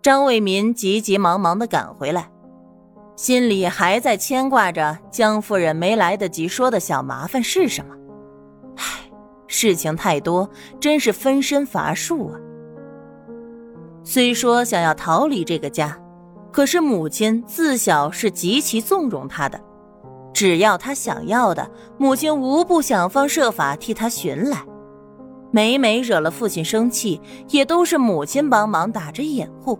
张卫民急急忙忙的赶回来，心里还在牵挂着江夫人没来得及说的小麻烦是什么。唉，事情太多，真是分身乏术啊。虽说想要逃离这个家，可是母亲自小是极其纵容他的，只要他想要的，母亲无不想方设法替他寻来。每每惹了父亲生气，也都是母亲帮忙打着掩护。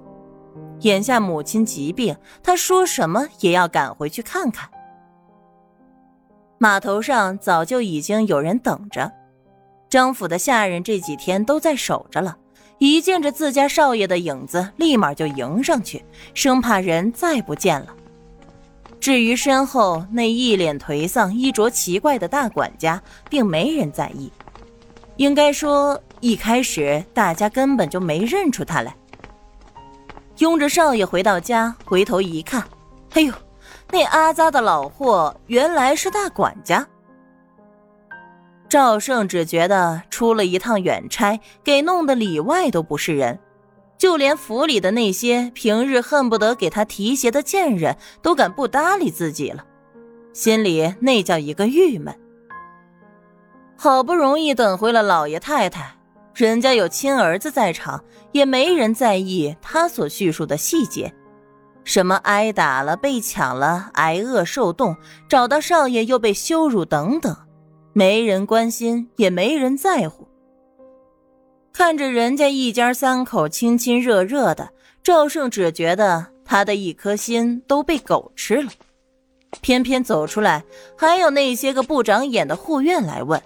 眼下母亲疾病，他说什么也要赶回去看看。码头上早就已经有人等着，张府的下人这几天都在守着了，一见着自家少爷的影子，立马就迎上去，生怕人再不见了。至于身后那一脸颓丧、衣着奇怪的大管家，并没人在意。应该说，一开始大家根本就没认出他来。拥着少爷回到家，回头一看，哎呦，那阿扎的老货原来是大管家。赵胜只觉得出了一趟远差，给弄得里外都不是人，就连府里的那些平日恨不得给他提鞋的贱人都敢不搭理自己了，心里那叫一个郁闷。好不容易等回了老爷太太。人家有亲儿子在场，也没人在意他所叙述的细节，什么挨打了、被抢了、挨饿受冻，找到少爷又被羞辱等等，没人关心，也没人在乎。看着人家一家三口亲亲热热的，赵胜只觉得他的一颗心都被狗吃了。偏偏走出来，还有那些个不长眼的护院来问。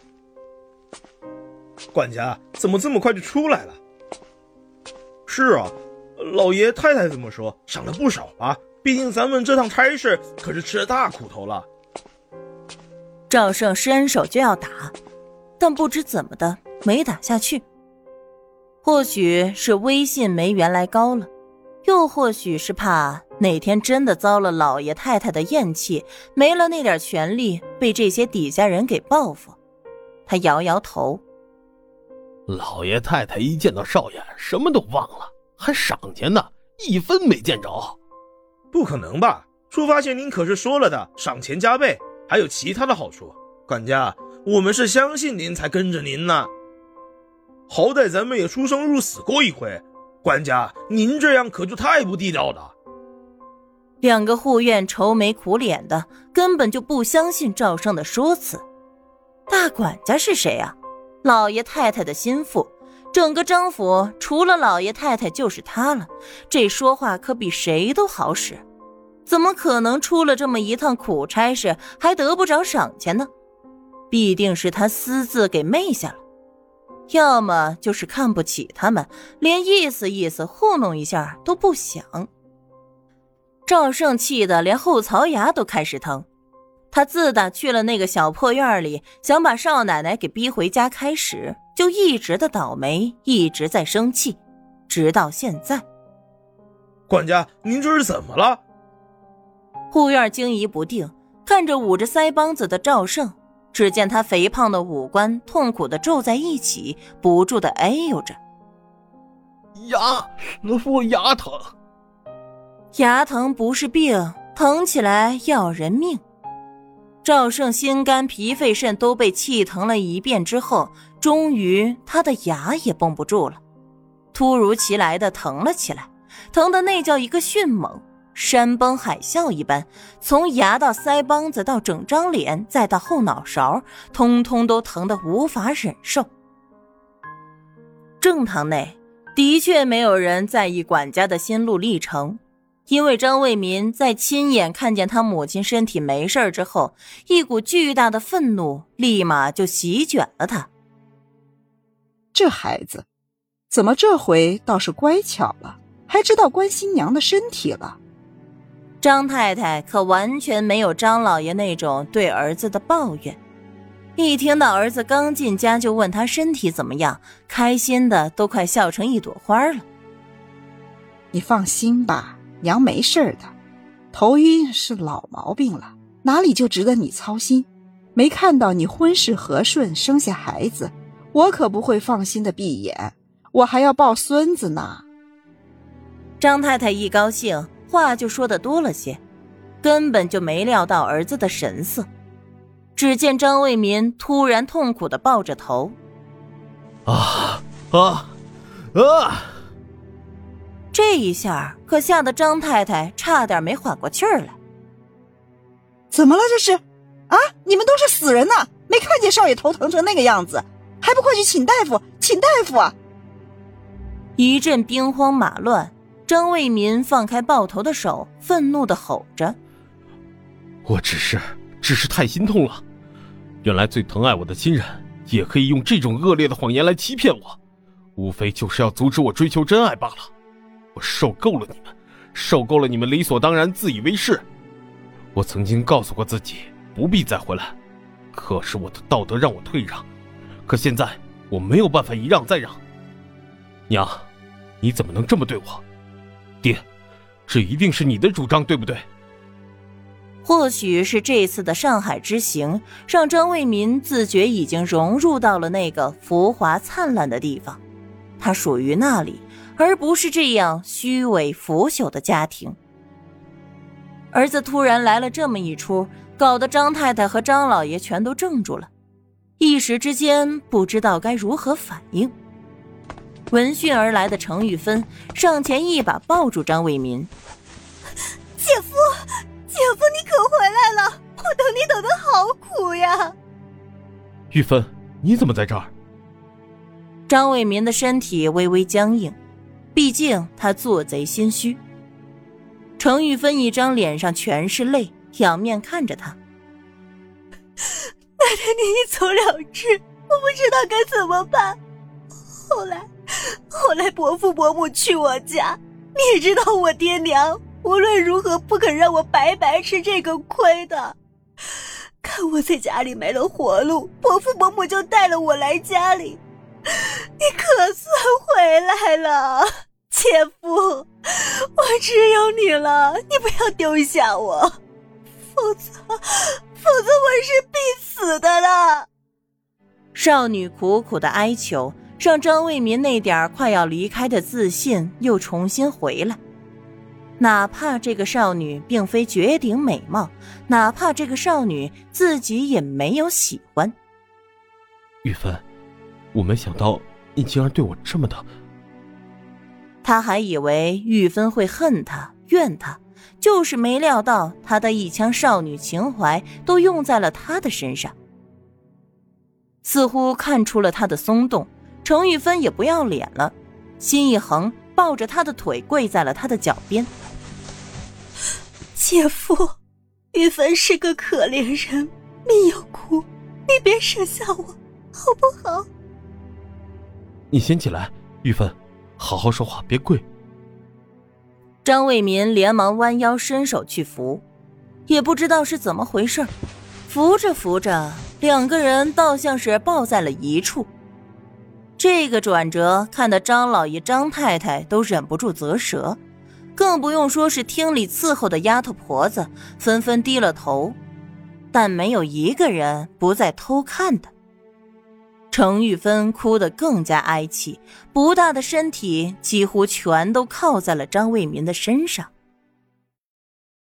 管家怎么这么快就出来了？是啊，老爷太太这么说，省了不少啊。毕竟咱们这趟差事可是吃了大苦头了。赵胜伸手就要打，但不知怎么的没打下去。或许是威信没原来高了，又或许是怕哪天真的遭了老爷太太的厌弃，没了那点权利，被这些底下人给报复。他摇摇头。老爷太太一见到少爷，什么都忘了，还赏钱呢，一分没见着。不可能吧？出发前您可是说了的，赏钱加倍，还有其他的好处。管家，我们是相信您才跟着您呢。好歹咱们也出生入死过一回。管家，您这样可就太不地道了。两个护院愁眉苦脸的，根本就不相信赵胜的说辞。大管家是谁啊？老爷太太的心腹，整个张府除了老爷太太就是他了。这说话可比谁都好使，怎么可能出了这么一趟苦差事还得不着赏钱呢？必定是他私自给昧下了，要么就是看不起他们，连意思意思糊弄一下都不想。赵胜气得连后槽牙都开始疼。他自打去了那个小破院里，想把少奶奶给逼回家开始，就一直的倒霉，一直在生气，直到现在。管家，您这是怎么了？护院惊疑不定，看着捂着腮帮子的赵胜，只见他肥胖的五官痛苦的皱在一起，不住的哎呦着：“牙，我牙疼。牙疼不是病，疼起来要人命。”赵胜心肝脾肺肾都被气疼了一遍之后，终于他的牙也绷不住了，突如其来的疼了起来，疼的那叫一个迅猛，山崩海啸一般，从牙到腮帮子到整张脸再到后脑勺，通通都疼得无法忍受。正堂内的确没有人在意管家的心路历程。因为张卫民在亲眼看见他母亲身体没事之后，一股巨大的愤怒立马就席卷了他。这孩子，怎么这回倒是乖巧了，还知道关心娘的身体了？张太太可完全没有张老爷那种对儿子的抱怨，一听到儿子刚进家就问他身体怎么样，开心的都快笑成一朵花了。你放心吧。娘没事的，头晕是老毛病了，哪里就值得你操心？没看到你婚事和顺，生下孩子，我可不会放心的闭眼，我还要抱孙子呢。张太太一高兴，话就说的多了些，根本就没料到儿子的神色。只见张卫民突然痛苦的抱着头，啊啊啊！这一下可吓得张太太差点没缓过气儿来。怎么了这是？啊！你们都是死人呐！没看见少爷头疼成那个样子，还不快去请大夫！请大夫啊！一阵兵荒马乱，张卫民放开抱头的手，愤怒的吼着：“我只是，只是太心痛了。原来最疼爱我的亲人，也可以用这种恶劣的谎言来欺骗我，无非就是要阻止我追求真爱罢了。我受够了你们，受够了你们理所当然、自以为是。我曾经告诉过自己。”不必再回来，可是我的道德让我退让，可现在我没有办法一让再让。娘，你怎么能这么对我？爹，这一定是你的主张，对不对？或许是这次的上海之行，让张卫民自觉已经融入到了那个浮华灿烂的地方，他属于那里，而不是这样虚伪腐朽的家庭。儿子突然来了这么一出。搞得张太太和张老爷全都怔住了，一时之间不知道该如何反应。闻讯而来的程玉芬上前一把抱住张卫民：“姐夫，姐夫，你可回来了！我等你等的好苦呀！”玉芬，你怎么在这儿？张卫民的身体微微僵硬，毕竟他做贼心虚。程玉芬一张脸上全是泪。仰面看着他，那天，你一走了之，我不知道该怎么办。后来，后来伯父伯母去我家，你也知道我爹娘无论如何不肯让我白白吃这个亏的。看我在家里没了活路，伯父伯母就带了我来家里。你可算回来了，姐夫，我只有你了，你不要丢下我。否则，否则我是必死的了。少女苦苦的哀求，让张卫民那点快要离开的自信又重新回来。哪怕这个少女并非绝顶美貌，哪怕这个少女自己也没有喜欢。玉芬，我没想到你竟然对我这么的。他还以为玉芬会恨他、怨他。就是没料到，他的一腔少女情怀都用在了他的身上。似乎看出了他的松动，程玉芬也不要脸了，心一横，抱着他的腿跪在了他的脚边。姐夫，玉芬是个可怜人，命有苦，你别舍下我，好不好？你先起来，玉芬，好好说话，别跪。张卫民连忙弯腰伸手去扶，也不知道是怎么回事，扶着扶着，两个人倒像是抱在了一处。这个转折看得张老爷、张太太都忍不住啧舌，更不用说是厅里伺候的丫头婆子，纷纷低了头，但没有一个人不在偷看的。程玉芬哭得更加哀泣，不大的身体几乎全都靠在了张卫民的身上。